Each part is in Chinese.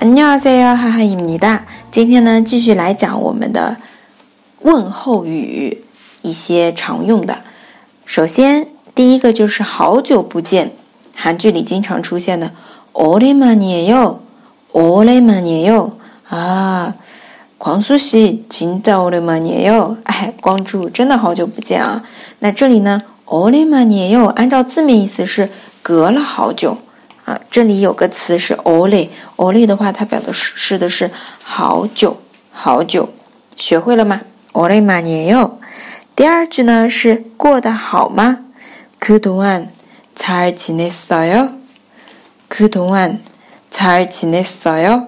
안녕하세요，哈哈입니 다。 今天呢，继续来讲我们的问候语，一些常用的。首先，第一个就是好久不见，韩剧里经常出现的오랜만이에 요， 오랜만이에 요。 啊，광수씨진짜오랜만이에 요。 哎，光洙真的好久不见啊。那这里呢？오랜만이에 요， 按照字面意思是 隔了好久啊。这里有个词是오래，오래的话，它表示的是好久好久。学会了吗？오랜만이에 요。 第二句呢是过得好吗？그동안잘지냈어 요？ 그동안잘지냈어 요？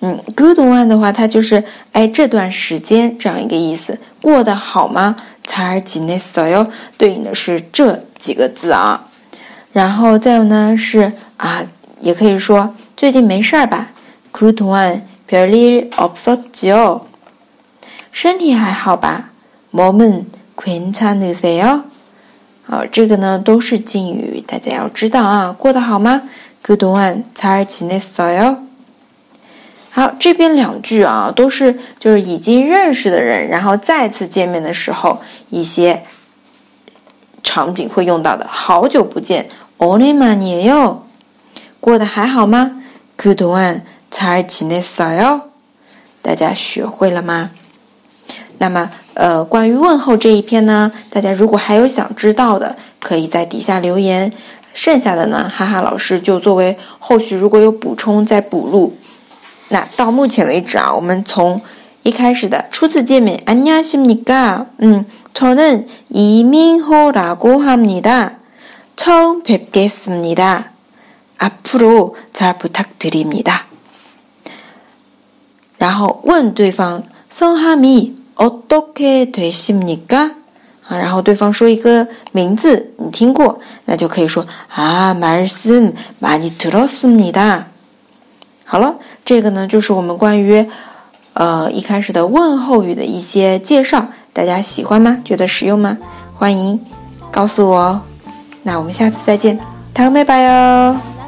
嗯，그동안的话，它就是哎这段时间这样一个意思。过得好吗？잘 지냈어요？ 对应的是这几个字啊， 然后再有呢是啊，也可以说最近没事儿吧？그동안별일없었지 요？ 身体还好吧？몸은괜찮으세 요？ 好，这个呢都是敬语，大家要知道啊。过得好吗？그동안잘지냈어 요？ 好，这边两句啊，都是就是已经认识的人，然后再次见面的时候一些场景会用到的。好久不见， 오랜만이 요， 过得还好吗？그동안잘지냈어 요？ 大家学会了吗？那么，呃，关于问候这一篇呢，大家如果还有想知道的，可以在底下留言。剩下的呢，哈哈老师就作为后续如果有补充再补录。那到目前为止啊，我们从一开始的初次见面，안녕하십니 까？ 嗯，저는이민호라고합니 다。 처음뵙겠습니 다。 앞으로잘부탁드립니 다。 然后问对方，성함이어떻게되십니 까？ 啊，然后对方说一个名字，你听过，那就可以说啊，말씀많이들었습니 다。 好了，这个呢就是我们关于，呃一开始的问候语的一些介绍，大家喜欢吗？觉得实用吗？欢迎告诉我哦。 那我们下次再见，拜拜哟。